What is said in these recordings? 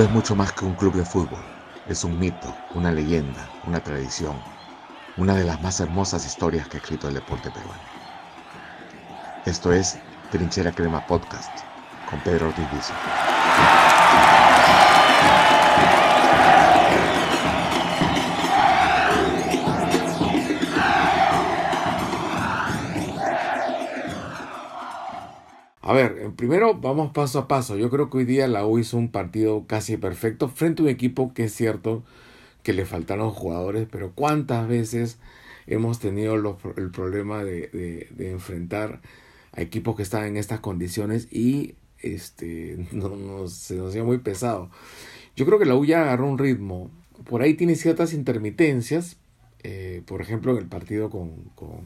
Es mucho más que un club de fútbol. Es un mito, una leyenda, una tradición, una de las más hermosas historias que ha escrito el deporte peruano. Esto es Trinchera Crema Podcast con Pedro Ortiz primero vamos paso a paso. Yo creo que hoy día la U hizo un partido casi perfecto frente a un equipo que es cierto que le faltaron jugadores, pero ¿cuántas veces hemos tenido el problema de, enfrentar a equipos que están en estas condiciones y este no, se nos hacía muy pesado? Yo creo que la U ya agarró un ritmo. Por ahí tiene ciertas intermitencias. Eh, por ejemplo, en el partido con, con,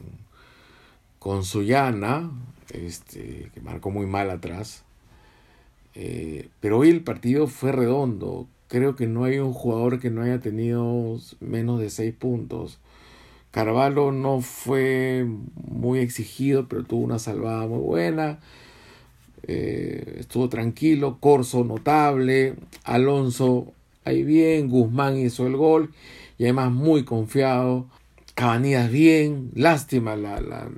con Suyana, este, que marcó muy mal atrás. Eh, pero hoy el partido fue redondo. Creo que no hay un jugador que no haya tenido menos de 6 puntos. Carvalho no fue muy exigido, pero tuvo una salvada muy buena. Eh, estuvo tranquilo. Corso notable. Alonso ahí bien. Guzmán hizo el gol. Y además muy confiado. Cabanillas bien. Lástima. La, la,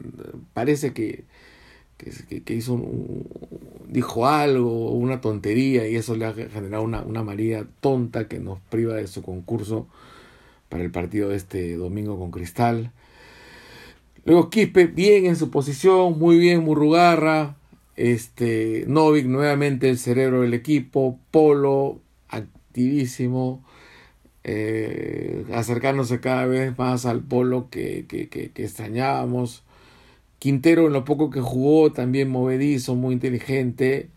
parece que que, hizo dijo algo, una tontería y eso le ha generado una, una María tonta que nos priva de su concurso para el partido de este domingo con Cristal. Luego Quispe, bien en su posición, muy bien Murrugarra, este, Novik nuevamente el cerebro del equipo, Polo activísimo, eh, cada vez más al Polo que, que, extrañábamos. Quintero en lo poco que jugó también movedizo, muy inteligente.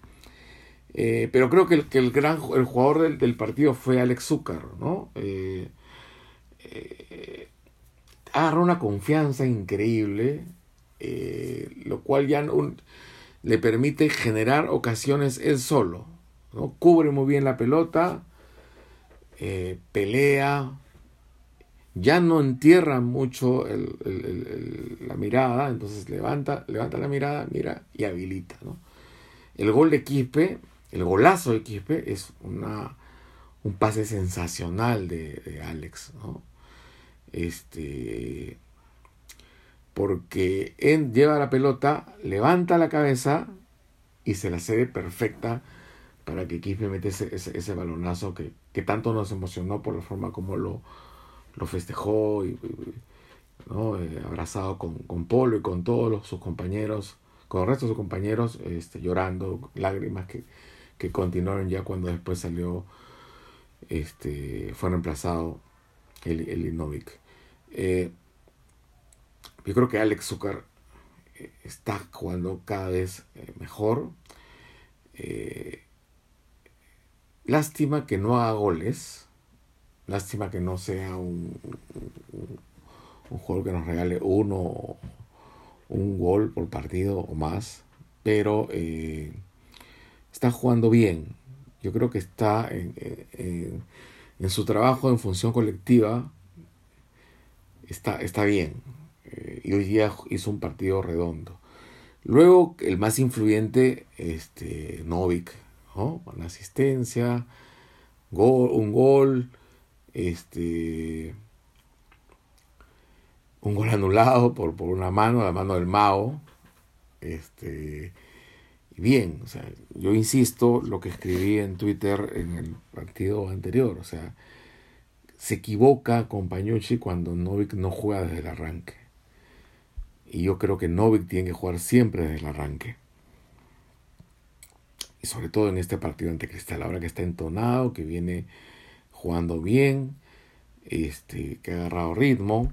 Eh, pero creo que el, el gran el jugador del, partido fue Alex Zúcar, ¿no? Eh, eh, agarró una confianza increíble, lo cual ya le permite generar ocasiones él solo, ¿no? Cubre muy bien la pelota, pelea, ya no entierra mucho la mirada, entonces levanta, levanta la mirada, mira y habilita. El gol de Quispe, el golazo de Quispe es una, un pase sensacional de, Alex. Este, porque él lleva la pelota, levanta la cabeza y se la cede perfecta para que Quispe mete ese, ese, balonazo que, que tanto nos emocionó por la forma como lo, lo festejó y, eh, abrazado con, Polo y con todos sus compañeros, con el resto de sus compañeros, este, llorando, lágrimas que, que continuaron ya cuando después salió, este, fue reemplazado el, el eh, yo creo que Alex Zucker eh, está jugando cada vez mejor. Lástima que no haga goles Lástima que no sea un, un, jugador que nos regale uno, un gol por partido o más, pero eh, está jugando bien. Yo creo que está en, su trabajo en función colectiva, está, está bien. Eh, y hoy día hizo un partido redondo. Luego, el más influyente, este, Novik, ¿no? Con asistencia, gol, un gol, este, un gol anulado por, por una mano, la mano del Mao. Este, bien, o sea, yo insisto lo que escribí en Twitter en el partido anterior, o sea, se equivoca con Pañucci cuando Novik no juega desde el arranque. Y yo creo que Novik tiene que jugar siempre desde el arranque. Y sobre todo en este partido ante Cristal, ahora que está entonado, que viene jugando bien, este, que ha agarrado ritmo.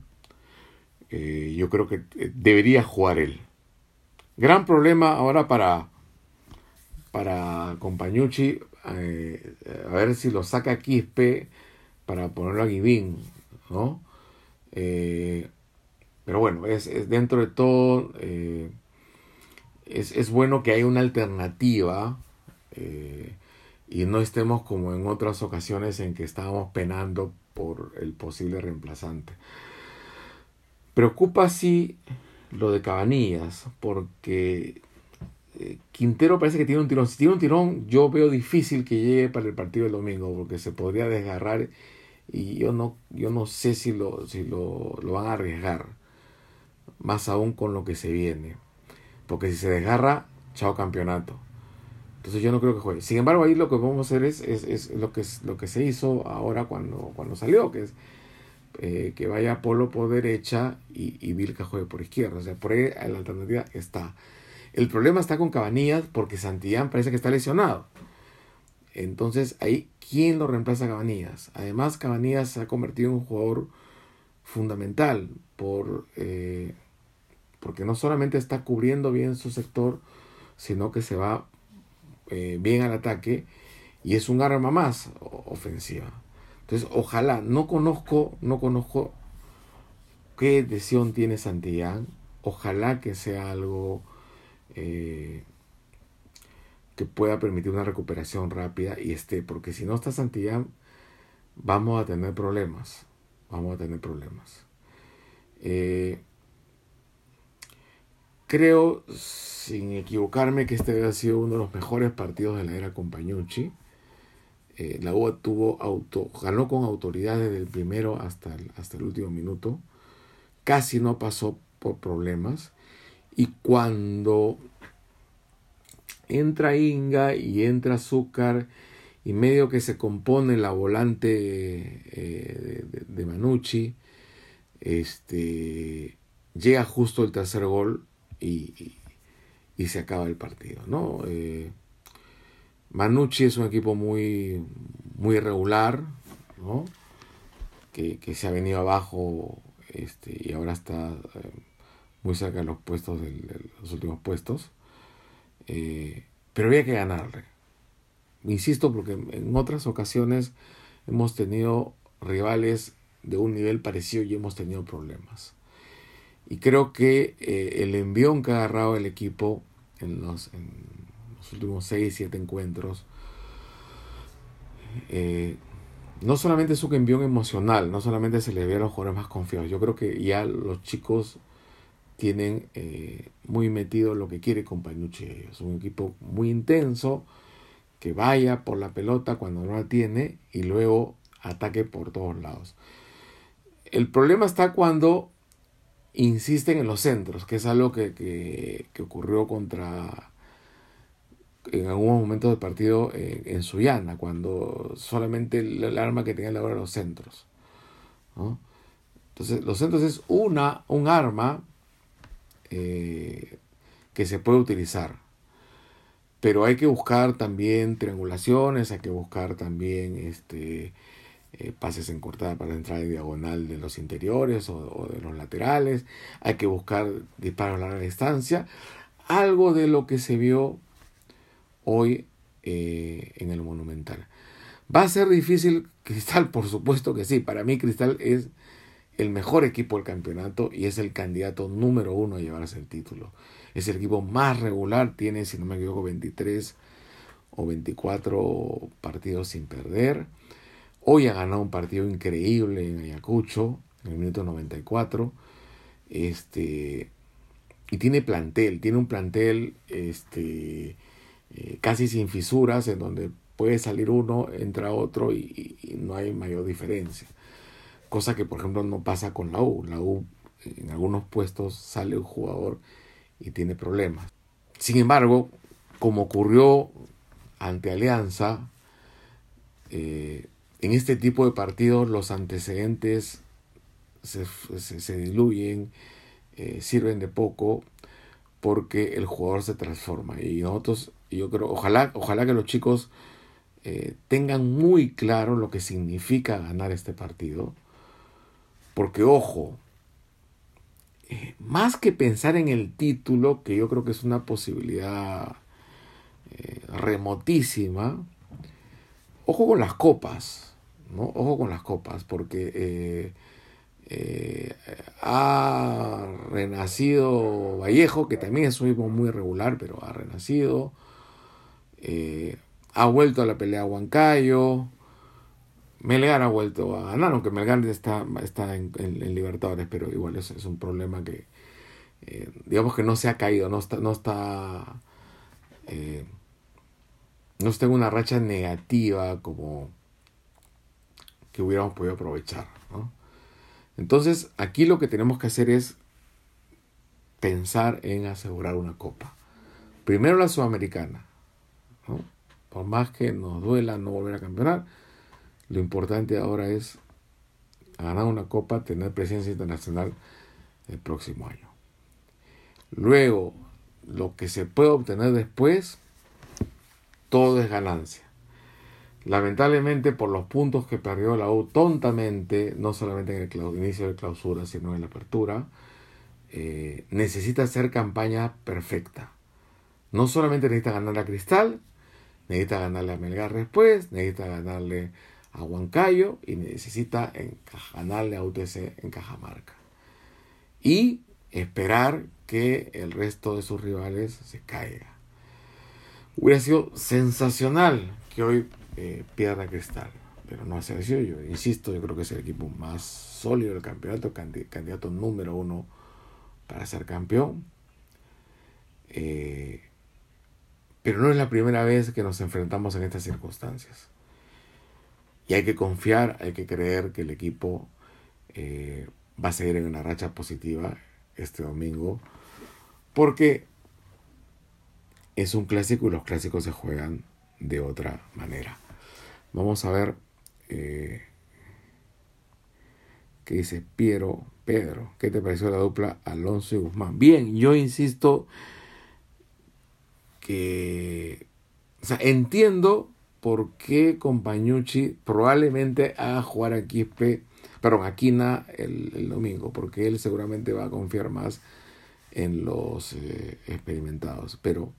Eh, yo creo que eh, debería jugar él. Gran problema ahora para, para Compañucci, eh, a ver si lo saca Quispe para ponerlo a Guivín, ¿no? pero bueno, es, dentro de todo, es, es, bueno que haya una alternativa y no estemos como en otras ocasiones en que estábamos penando por el posible reemplazante. Preocupa sí lo de Cabanillas, porque eh, Quintero parece que tiene un tirón. Si tiene un tirón, yo veo difícil que llegue para el partido del domingo, porque se podría desgarrar y yo no, yo no sé si, lo, si lo, lo van a arriesgar, más aún con lo que se viene. Porque si se desgarra, chao campeonato. Entonces yo no creo que juegue. Sin embargo, ahí lo que vamos a hacer es, es, es lo, que, lo que se hizo ahora cuando, cuando salió, que es eh, que vaya Polo por derecha y, y Vilca juegue por izquierda. O sea, por ahí la alternativa está. El problema está con Cabanillas porque Santillán parece que está lesionado. Entonces, ahí, ¿quién lo reemplaza a Cabanillas? Además, Cabanillas se ha convertido en un jugador fundamental por, eh, porque no solamente está cubriendo bien su sector, sino que se va eh, bien al ataque y es un arma más ofensiva. Entonces, ojalá, no conozco, no conozco qué decisión tiene Santillán. Ojalá que sea algo eh, que pueda permitir una recuperación rápida y esté, porque si no está Santillán, vamos a tener problemas. Vamos a tener problemas. Eh, creo, sin equivocarme, que este ha sido uno de los mejores partidos de la era Compañucci. Eh, la UA tuvo auto, ganó con autoridad desde el primero hasta el, hasta el último minuto. Casi no pasó por problemas. Y cuando entra Inga y entra Azúcar y medio que se compone la volante eh, de, de, Manucci, este, llega justo el tercer gol y, y, se acaba el partido, ¿no? Eh, Manucci es un equipo muy, muy irregular, ¿no? que, que, se ha venido abajo este, y ahora está eh, muy cerca de los puestos, de los últimos puestos. Eh, pero había que ganarle. Insisto, porque en otras ocasiones hemos tenido rivales de un nivel parecido y hemos tenido problemas. Y creo que eh, el envión que ha agarrado el equipo en los, últimos 6, 7 encuentros, eh, no solamente es un envión emocional, no solamente se le ve a los jugadores más confiados, yo creo que ya los chicos tienen eh, muy metido lo que quiere Compañucci Es un equipo muy intenso, que vaya por la pelota cuando no la tiene y luego ataque por todos lados. El problema está cuando insisten en los centros, que es algo que, que, que ocurrió contra en algún momento del partido eh, en Suyana, cuando solamente el, arma que tenía la hora los centros. Entonces, los centros es una, un arma eh, que se puede utilizar. Pero hay que buscar también triangulaciones, hay que buscar también este, eh, pases en cortada para entrar en diagonal de los interiores o, de los laterales, hay que buscar disparos a larga distancia, algo de lo que se vio hoy eh, en el Monumental. ¿Va a ser difícil Cristal? Por supuesto que sí. Para mí Cristal es el mejor equipo del campeonato y es el candidato número uno a llevarse el título. Es el equipo más regular, tiene, si no me equivoco, 23 o 24 partidos sin perder. Hoy ha ganado un partido increíble en Ayacucho, en el minuto 94. Este, y tiene plantel, tiene un plantel este, eh, casi sin fisuras, en donde puede salir uno, entra otro y, no hay mayor diferencia. Cosa que, por ejemplo, no pasa con la U. La U, en algunos puestos, sale un jugador y tiene problemas. Sin embargo, como ocurrió ante Alianza, eh, en este tipo de partidos los antecedentes se, se, diluyen, eh, sirven de poco, porque el jugador se transforma. Y nosotros yo creo, ojalá, ojalá que los chicos eh, tengan muy claro lo que significa ganar este partido. Porque, ojo, eh, más que pensar en el título, que yo creo que es una posibilidad remotísima, ojo con las copas, Ojo con las copas, porque eh, eh, ha renacido Vallejo, que también es un equipo muy regular, pero ha renacido. Eh, ha vuelto a la pelea Huancayo. Melgar ha vuelto a ganar, aunque Melgar está, está en, Libertadores, pero igual es, un problema que, digamos que no se ha caído, no está, no está no esté en una racha negativa como que hubiéramos podido aprovechar. Entonces, aquí lo que tenemos que hacer es pensar en asegurar una copa. Primero la sudamericana. Por más que nos duela no volver a campeonar, lo importante ahora es ganar una copa, tener presencia internacional el próximo año. Luego, lo que se puede obtener después, todo es ganancia. Lamentablemente, por los puntos que perdió la U tontamente, no solamente en el inicio de clausura, sino en la apertura, eh, necesita hacer campaña perfecta. No solamente necesita ganar a Cristal, necesita ganarle a Melgar después, necesita ganarle a Huancayo y necesita ganarle a UTC en Cajamarca. Y esperar que el resto de sus rivales se caiga. Hubiera sido sensacional que hoy eh, pierda Cristal, pero no ha sido yo. Insisto, yo creo que es el equipo más sólido del campeonato, candidato número uno para ser campeón. Eh, pero no es la primera vez que nos enfrentamos en estas circunstancias. Y hay que confiar, hay que creer que el equipo eh, va a seguir en una racha positiva este domingo, porque es un clásico y los clásicos se juegan de otra manera. Vamos a ver eh, qué dice Piero Pedro. ¿Qué te pareció la dupla Alonso y Guzmán? Bien, yo insisto que, o sea, entiendo por qué Compañucci probablemente a jugar a Quispe, perdón, a Quina el, domingo, porque él seguramente va a confiar más en los eh, experimentados. Pero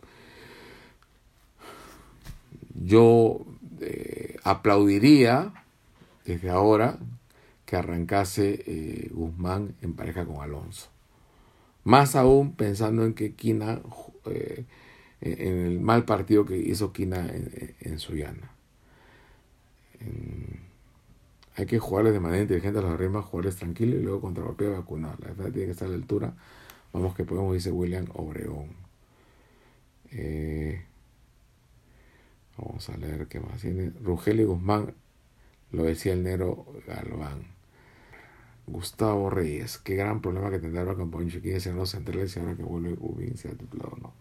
yo eh, aplaudiría desde ahora que arrancase eh, Guzmán en pareja con Alonso. Más aún pensando en que Quina en el mal partido que hizo Quina en, en Suyana. hay que jugarles de manera inteligente a los arrimas, jugarles tranquilos y luego contra golpeo vacunar. La verdad tiene que estar a la altura. Vamos que podemos, dice William Obregón. Eh, vamos a leer qué más tiene. y Guzmán, lo decía el negro Galván. Gustavo Reyes, qué gran problema que tendrá el campo Chiquilla si no centrales y ahora que vuelve Ubin se ha titulado no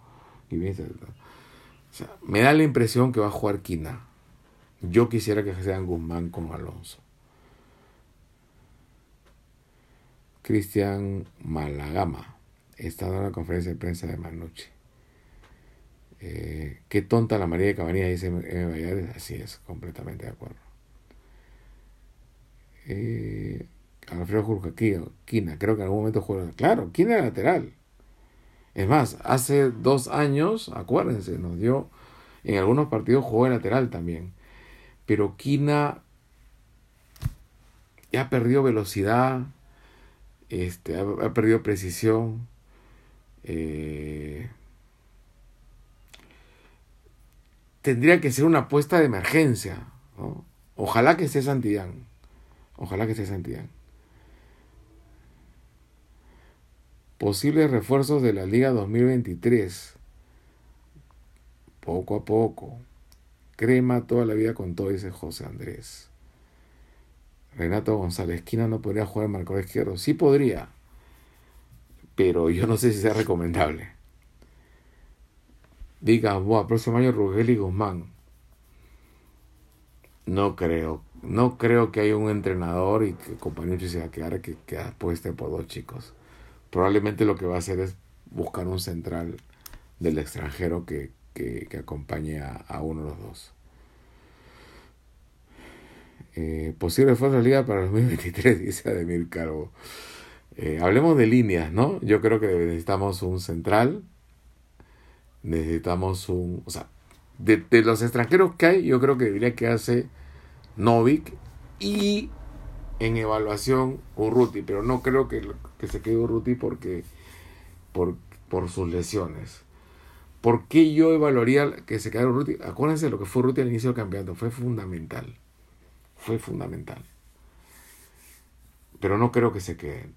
me da la impresión que va a jugar Quina. Yo quisiera que sean Guzmán con Alonso. Cristian Malagama está dando la conferencia de prensa de Manucci. Eh, qué tonta la María de Cabanilla, dice M. Así es, completamente de acuerdo. Eh, Alfredo Quina, creo que en algún momento juega. Claro, Quina lateral. Es más, hace dos años, acuérdense, nos dio, en algunos partidos jugó de lateral también. Pero Quina ya perdió velocidad, este, ha, perdido precisión. Eh, tendría que ser una apuesta de emergencia. Ojalá que esté Santillán. Ojalá que esté Santillán. Posibles refuerzos de la Liga 2023. Poco a poco. Crema toda la vida con todo, dice José Andrés. Renato González, esquina no podría jugar en marcador izquierdo. Sí podría, pero yo no sé si sea recomendable. Diga, Boa, próximo año Rugel y Guzmán. No creo. No creo que haya un entrenador y que compañero se va a que, que apueste por dos chicos probablemente lo que va a hacer es buscar un central del extranjero que, acompañe a, uno de los dos. Eh, posible fuerza de liga para el 2023, dice Ademir Calvo. Eh, hablemos de líneas, ¿no? Yo creo que necesitamos un central, necesitamos un... O sea, de, los extranjeros que hay, yo creo que debería quedarse Novik y en evaluación Urruti, pero no creo que, que se quede Urruti porque por, por sus lesiones. ¿Por qué yo evaluaría que se quede Urruti? Acuérdense lo que fue Urruti al inicio del campeonato, fue fundamental. Fue fundamental. Pero no creo que se quede.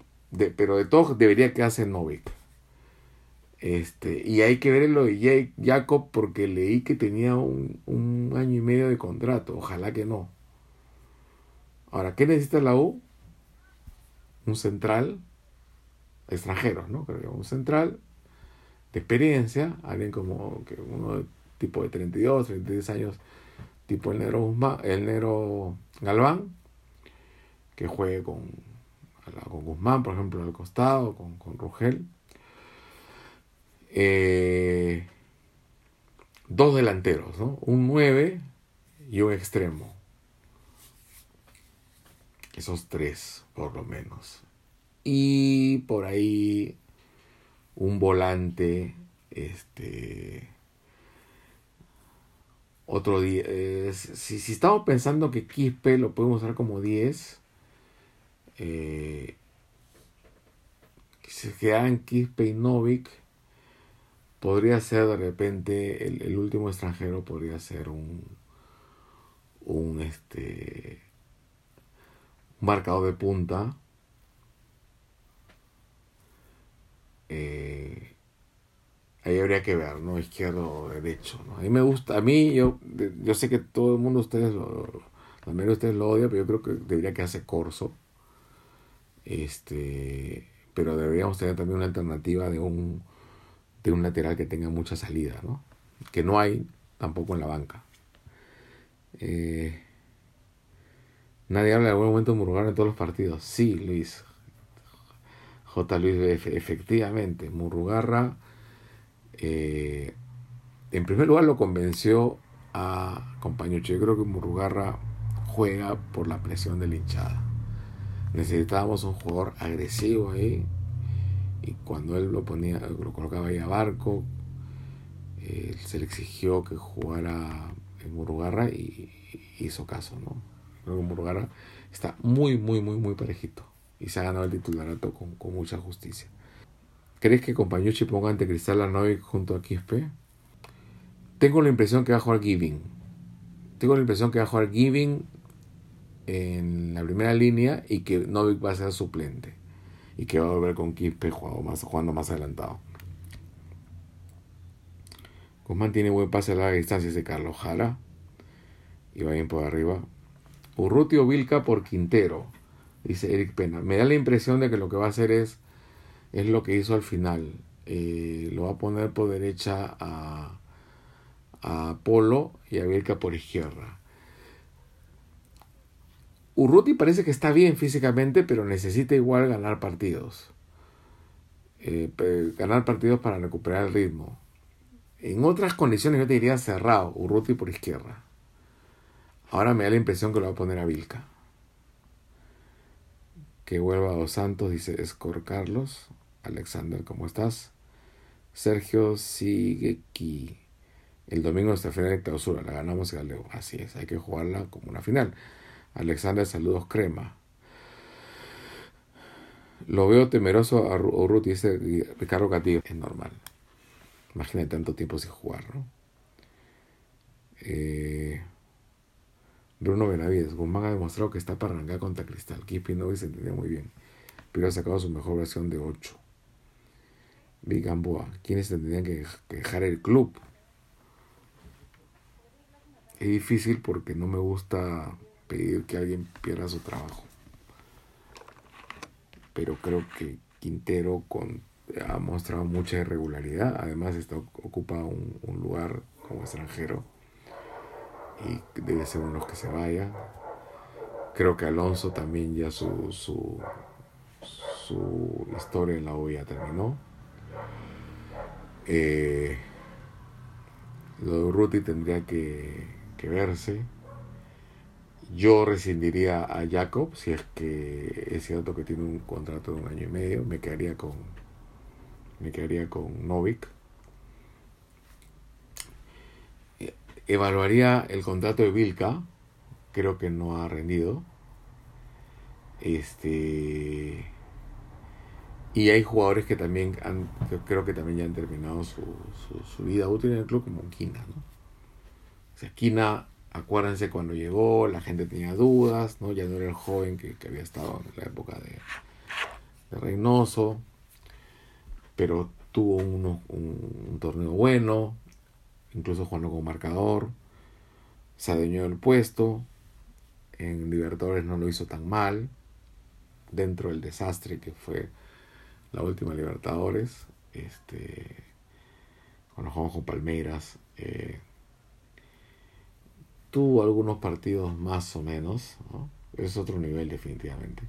pero de todos debería quedarse Novik. Este, y hay que ver lo de Jacob porque leí que tenía un, un año y medio de contrato. Ojalá que no. Ahora, ¿qué necesita la U? Un central, extranjero, ¿no? Creo un central de experiencia, alguien como que uno tipo de 32, 33 años, tipo el negro, Guzmán, el negro Galván, que juegue con, con Guzmán, por ejemplo, al costado, con, con Rugel. Eh, dos delanteros. Un 9 y un extremo. Esos tres, por lo menos. Y por ahí un volante, este, otro día. si, si, estamos pensando que Quispe lo podemos usar como 10, eh, se quedan Quispe y Novik, podría ser de repente el, el, último extranjero, podría ser un, un este marcador de punta. Eh, ahí habría que ver, ¿no? Izquierdo o derecho, ¿no? A mí me gusta, a mí, yo, yo sé que todo el mundo, ustedes lo, mayoría de ustedes lo odian, pero yo creo que debería quedarse corso. Este, pero deberíamos tener también una alternativa de un, de un lateral que tenga mucha salida, ¿no? Que no hay tampoco en la banca. Eh, nadie habla de buen momento de Murrugarra en todos los partidos. Sí, Luis. J. Luis, efectivamente, Murrugarra eh, en primer lugar lo convenció a Compañucho. Yo creo que Murrugarra juega por la presión de la hinchada. Necesitábamos un jugador agresivo ahí. Y cuando él lo ponía, lo colocaba ahí a barco, eh, se le exigió que jugara en Murrugarra y, hizo caso, ¿no? Creo que Murrugarra está muy, muy, muy, muy parejito. Y se ha ganado el titularato con, con mucha justicia. ¿Crees que Compañucci ponga ante Cristal a Novik junto a Quispe? Tengo la impresión que va a jugar Giving. Tengo la impresión que va a jugar Giving en la primera línea y que Novik va a ser suplente. Y que va a volver con Quispe jugando más, jugando más adelantado. Guzmán tiene buen pase a larga distancia ese Carlos Jara. Y va bien por arriba. Urruti o Vilca por Quintero. Dice Eric Pena. Me da la impresión de que lo que va a hacer es es lo que hizo al final. Eh, lo va a poner por derecha a, a Polo y a Vilca por izquierda. Urruti parece que está bien físicamente, pero necesita igual ganar partidos. Eh, ganar partidos para recuperar el ritmo. En otras condiciones yo te diría cerrado, Urruti por izquierda. Ahora me da la impresión que lo va a poner a Vilca. Que vuelva a Dos Santos, dice Escor Carlos. Alexander, ¿cómo estás? Sergio sigue aquí. El domingo nuestra final de clausura, la ganamos y Leo. Así es, hay que jugarla como una final. Alexander, saludos crema. Lo veo temeroso a Ruth, dice Ricardo Catillo. Es normal. Imagínate tanto tiempo sin jugar, ¿no? Eh, Bruno Benavides. Guzmán ha demostrado que está para arrancar contra Cristal. Kipi no se entendía muy bien, pero ha sacado su mejor versión de 8. Big Gamboa, ¿quiénes tendrían que dejar el club? Es difícil porque no me gusta pedir que alguien pierda su trabajo. Pero creo que Quintero con, ha mostrado mucha irregularidad. Además está, ocupa un, lugar como extranjero. Y debe ser uno que se vaya. Creo que Alonso también ya su, su, su historia en la U ya terminó. Eh, lo de Ruti tendría que, verse. Yo rescindiría a Jacob si es que es cierto que tiene un contrato de un año y medio. Me quedaría con me quedaría con Novik. Evaluaría el contrato de Vilca. Creo que no ha rendido. Este y hay jugadores que también han, creo que también ya han terminado su, su, vida útil en el club, como Quina, ¿no? O sea, Quina, acuérdense cuando llegó, la gente tenía dudas, ¿no? Ya no era el joven que, había estado en la época de, Reynoso, pero tuvo un, un, torneo bueno, incluso jugando con marcador, se adueñó del puesto, en Libertadores no lo hizo tan mal, dentro del desastre que fue la última Libertadores, este, cuando jugamos con Palmeiras, eh, tuvo algunos partidos más o menos, es otro nivel definitivamente.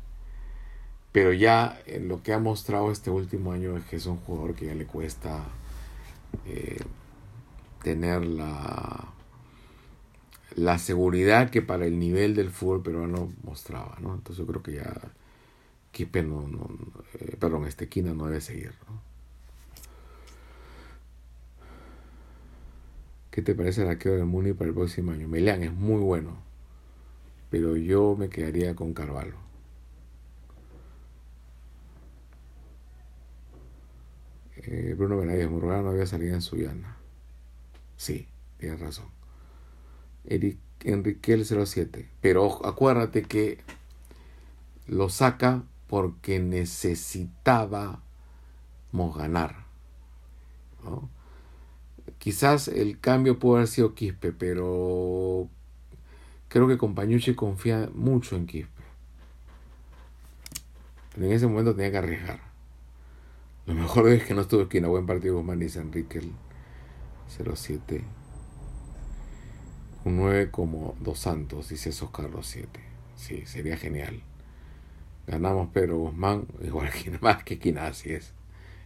Pero ya lo que ha mostrado este último año es que es un jugador que ya le cuesta eh, tener la, la seguridad que para el nivel del fútbol peruano mostraba, ¿no? Entonces yo creo que ya Quispe no, no eh, perdón, este Quina no debe seguir, ¿Qué te parece el arquero de Muni para el próximo año? Melian es muy bueno, pero yo me quedaría con Carvalho. Eh, Bruno Benavides Murgano no había salido en Suyana. Sí, tienes razón. Eric Enriquel 07. Pero acuérdate que lo saca porque necesitábamos ganar. Quizás el cambio pudo haber sido Quispe, pero creo que Compañucci confía mucho en Quispe. Pero en ese momento tenía que arriesgar. Lo mejor es que no estuvo esquina. Buen partido Guzmán, dice Enrique 07. Un 9 como Dos Santos, dice esos Carlos 7. Sí, sería genial. Ganamos Pedro Guzmán, igual que más que Quina, así es.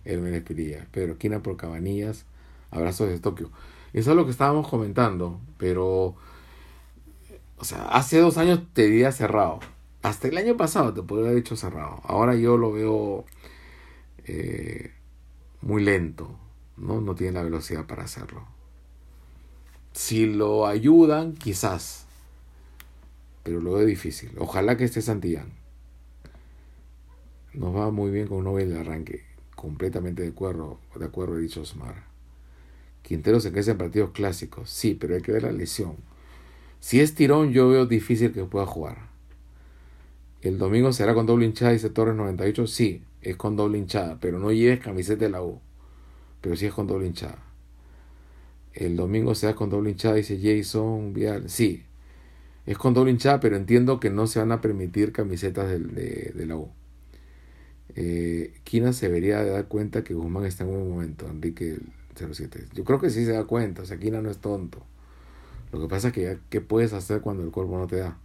El Espirilla. Pedro Quina por Cabanillas Abrazos de Tokio. Eso es lo que estábamos comentando, pero, o sea, hace dos años te diría cerrado. Hasta el año pasado te podría haber dicho cerrado. Ahora yo lo veo eh, muy lento, ¿no? No tiene la velocidad para hacerlo. Si lo ayudan, quizás. Pero lo veo difícil. Ojalá que esté Santillán. Nos va muy bien con un Nobel de arranque. Completamente de acuerdo, de acuerdo, dicho Osmar. Quintero se queda en partidos clásicos. Sí, pero hay que ver la lesión. Si es tirón, yo veo difícil que pueda jugar. El domingo será con doble hinchada, dice Torres 98. Sí, es con doble hinchada, pero no lleves camiseta de la U. Pero sí es con doble hinchada. El domingo será con doble hinchada, dice Jason Vial. Sí, es con doble hinchada, pero entiendo que no se van a permitir camisetas de, la U. Eh, Kina se debería dar cuenta que Guzmán está en un momento. Enrique 07. Yo creo que sí se da cuenta, o no es tonto. Lo que pasa es que ¿qué puedes hacer cuando el cuerpo no te da?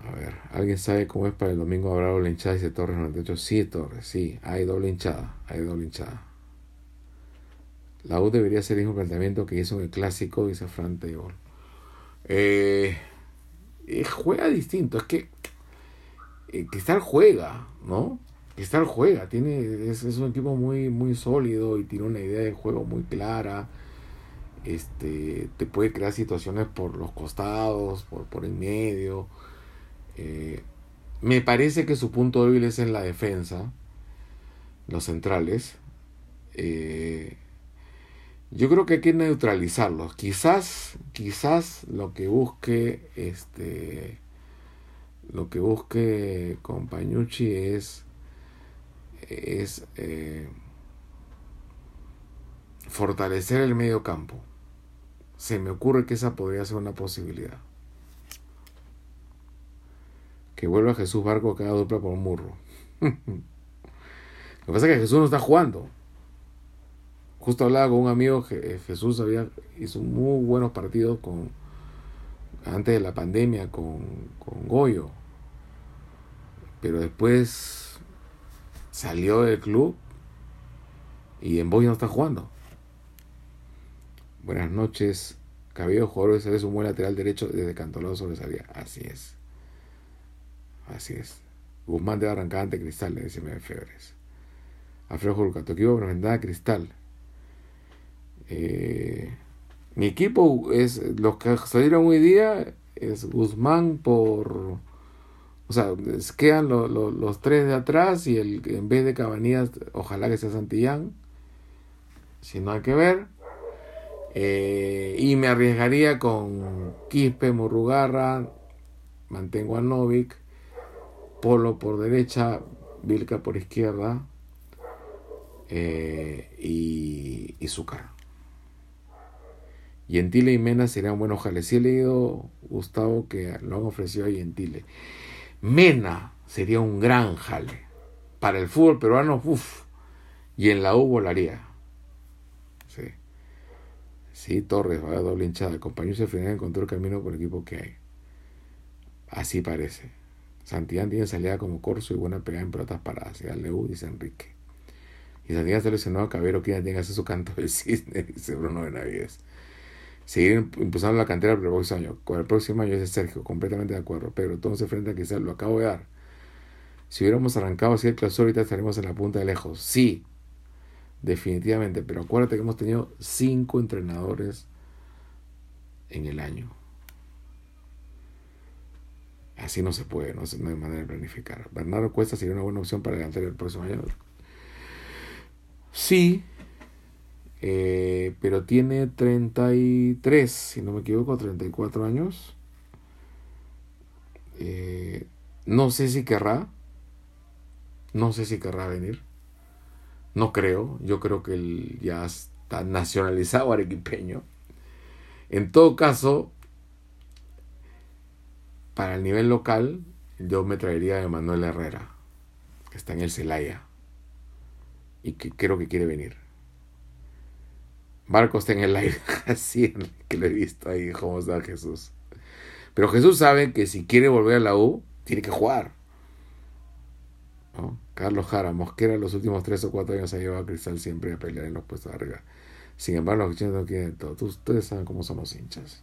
A ver, ¿alguien sabe cómo es para el domingo? ¿Habrá doble hinchada? Dice Torres 98. Sí, Torres, sí, hay doble hinchada, hay doble hinchada. La U debería ser el mismo planteamiento que hizo en el clásico, dice Fran Taylor. Eh, eh, juega distinto, es que eh, Cristal juega, ¿no? Cristal juega, tiene, es, un equipo muy, muy sólido y tiene una idea de juego muy clara. Este, te puede crear situaciones por los costados, por, por el medio. Eh, me parece que su punto débil es en la defensa, los centrales. Eh, yo creo que hay que neutralizarlos. Quizás, quizás lo que busque, este, lo que busque Compañucci es es eh, fortalecer el medio campo. Se me ocurre que esa podría ser una posibilidad. Que vuelva Jesús Barco cada dupla por un murro. Lo que pasa es que Jesús no está jugando. Justo hablaba con un amigo eh, Jesús había hizo muy buenos partidos con antes de la pandemia con, con Goyo. Pero después salió del club y en Boy no está jugando. Buenas noches. Cabello jugador es un buen lateral derecho desde Cantolado sobresalía. Así es. Así es. Guzmán de arrancar ante Cristal, le dice Febres. Alfredo Julcato, equipo a Cristal. Eh, mi equipo es los que salieron hoy día es Guzmán por o sea, quedan los tres de atrás y el en vez de Cabanillas, ojalá que sea Santillán. Si no hay que ver. Eh, y me arriesgaría con Quispe, Morrugarra, mantengo a Novik, Polo por derecha, Vilca por izquierda eh, y, y Zúcar. Gentile y Mena serían buenos jales. Sí he leído, Gustavo, que lo han ofrecido a Gentile. Mena sería un gran jale. Para el fútbol peruano, uff. Y en la U volaría. Sí. Sí, Torres va a doble hinchada. El compañero se frena encontró el camino por el equipo que hay. Así parece. Santillán tiene salida como corso y buena pegada en pelotas paradas. Y al U, dice Enrique. Y Santillán se lesionó a Cabero, quien tenga su canto del cisne, dice Bruno Benavides seguir impulsando la cantera para el próximo año. Con el próximo año, es Sergio, completamente de acuerdo. Pero todo se frente a quizás lo acabo de dar. Si hubiéramos arrancado así el clausura, ahorita estaríamos en la punta de lejos. Sí, definitivamente. Pero acuérdate que hemos tenido cinco entrenadores en el año. Así no se puede, no, hay manera de planificar. Bernardo Cuesta sería una buena opción para adelantar el próximo año. Sí, eh, pero tiene 33, si no me equivoco, 34 años. Eh, no sé si querrá. No sé si querrá venir. No creo. Yo creo que él ya está nacionalizado arequipeño. En todo caso, para el nivel local, yo me traería a Manuel Herrera, que está en el Celaya. Y que creo que quiere venir. Marcos está en el aire, así que lo he visto ahí, cómo está Jesús. Pero Jesús sabe que si quiere volver a la U, tiene que jugar. Carlos Jara, Mosquera, los últimos tres o cuatro años ha llevado a Cristal siempre a pelear en los puestos de arriba. Sin embargo, los hinchas no quieren todo. Ustedes saben cómo son los hinchas.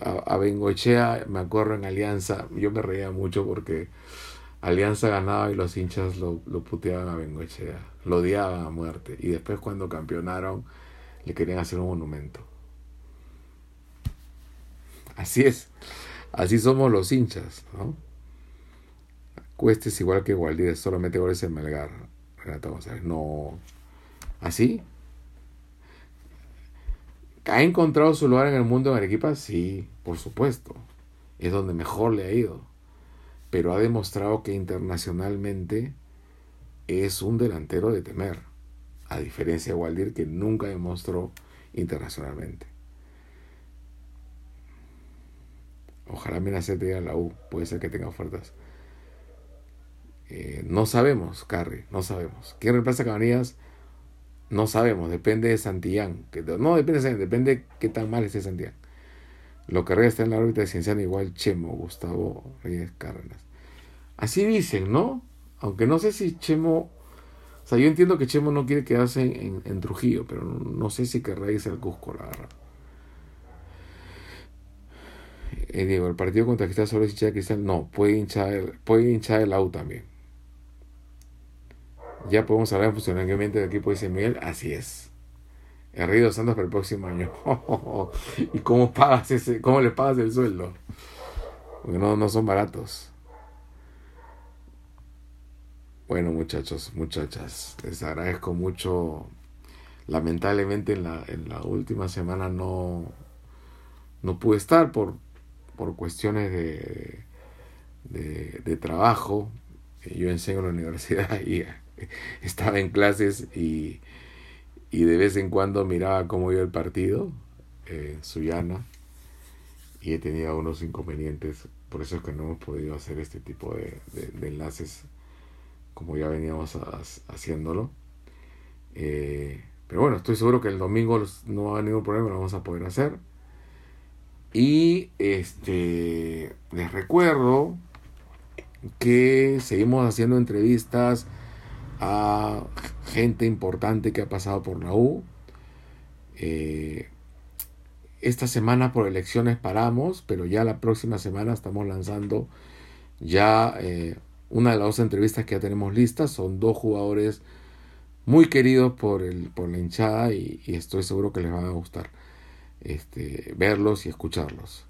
A, a Bengochea, me acuerdo en Alianza, yo me reía mucho porque Alianza ganaba y los hinchas lo, lo puteaban a Bengochea. Lo odiaban a muerte. Y después cuando campeonaron le querían hacer un monumento. Así es, así somos los hinchas, ¿no? Cuesta es igual que Gualdíes, solamente goles en Melgar. Renato González, no. ¿Así? ¿Ha encontrado su lugar en el mundo de Arequipa? Sí, por supuesto. Es donde mejor le ha ido. Pero ha demostrado que internacionalmente es un delantero de temer a diferencia de Waldir que nunca demostró internacionalmente. Ojalá Menacete a la U, puede ser que tenga ofertas. Eh, no sabemos, Carri, no sabemos. ¿Quién reemplaza a Cabanillas? No sabemos, depende de Santillán. Que, no depende de depende de qué tan mal esté Santillán. Lo que está en la órbita de Cienciano igual Chemo, Gustavo Reyes Cárdenas. Así dicen, ¿no? Aunque no sé si Chemo o sea, yo entiendo que Chemo no quiere quedarse en, Trujillo, pero no, sé si querrá irse al Cusco, la verdad. Eh, Diego, el partido contra Cristal solo es hinchada de Cristal. No, puede hinchar, el, puede hinchar el AU también. Ya podemos hablar en funcionamiento del equipo, dice Miguel. Así es. El Río Santos para el próximo año. ¿Y cómo pagas ese, cómo le pagas el sueldo? Porque no, no son baratos. Bueno, muchachos, muchachas, les agradezco mucho. Lamentablemente en la, en la última semana no, no pude estar por, por cuestiones de, de, trabajo. Yo enseño en la universidad y estaba en clases y, y de vez en cuando miraba cómo iba el partido en Suyana y he tenido unos inconvenientes. Por eso es que no hemos podido hacer este tipo de, de enlaces como ya veníamos haciéndolo. Eh, pero bueno, estoy seguro que el domingo no va a haber ningún problema, lo vamos a poder hacer. Y este les recuerdo que seguimos haciendo entrevistas a gente importante que ha pasado por la U. Eh, esta semana por elecciones paramos, pero ya la próxima semana estamos lanzando ya eh, una de las dos entrevistas que ya tenemos listas son dos jugadores muy queridos por, el, por la hinchada y, estoy seguro que les van a gustar este, verlos y escucharlos.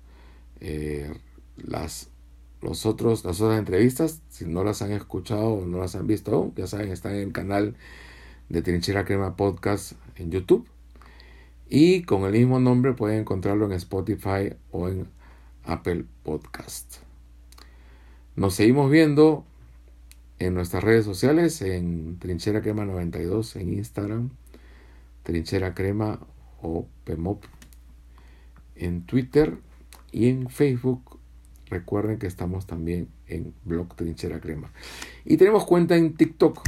Eh, las, los otros, las otras entrevistas, si no las han escuchado o no las han visto aún, ya saben, están en el canal de Trinchera Crema Podcast en YouTube. Y con el mismo nombre pueden encontrarlo en Spotify o en Apple Podcast. Nos seguimos viendo en nuestras redes sociales, en Trinchera Crema 92 en Instagram, Trinchera Crema o PEMOP en Twitter y en Facebook. Recuerden que estamos también en blog Trinchera Crema. Y tenemos cuenta en TikTok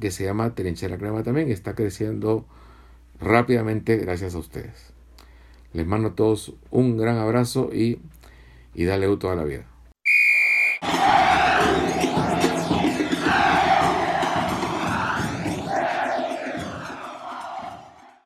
que se llama Trinchera Crema también. Está creciendo rápidamente gracias a ustedes. Les mando a todos un gran abrazo y, y dale toda la vida.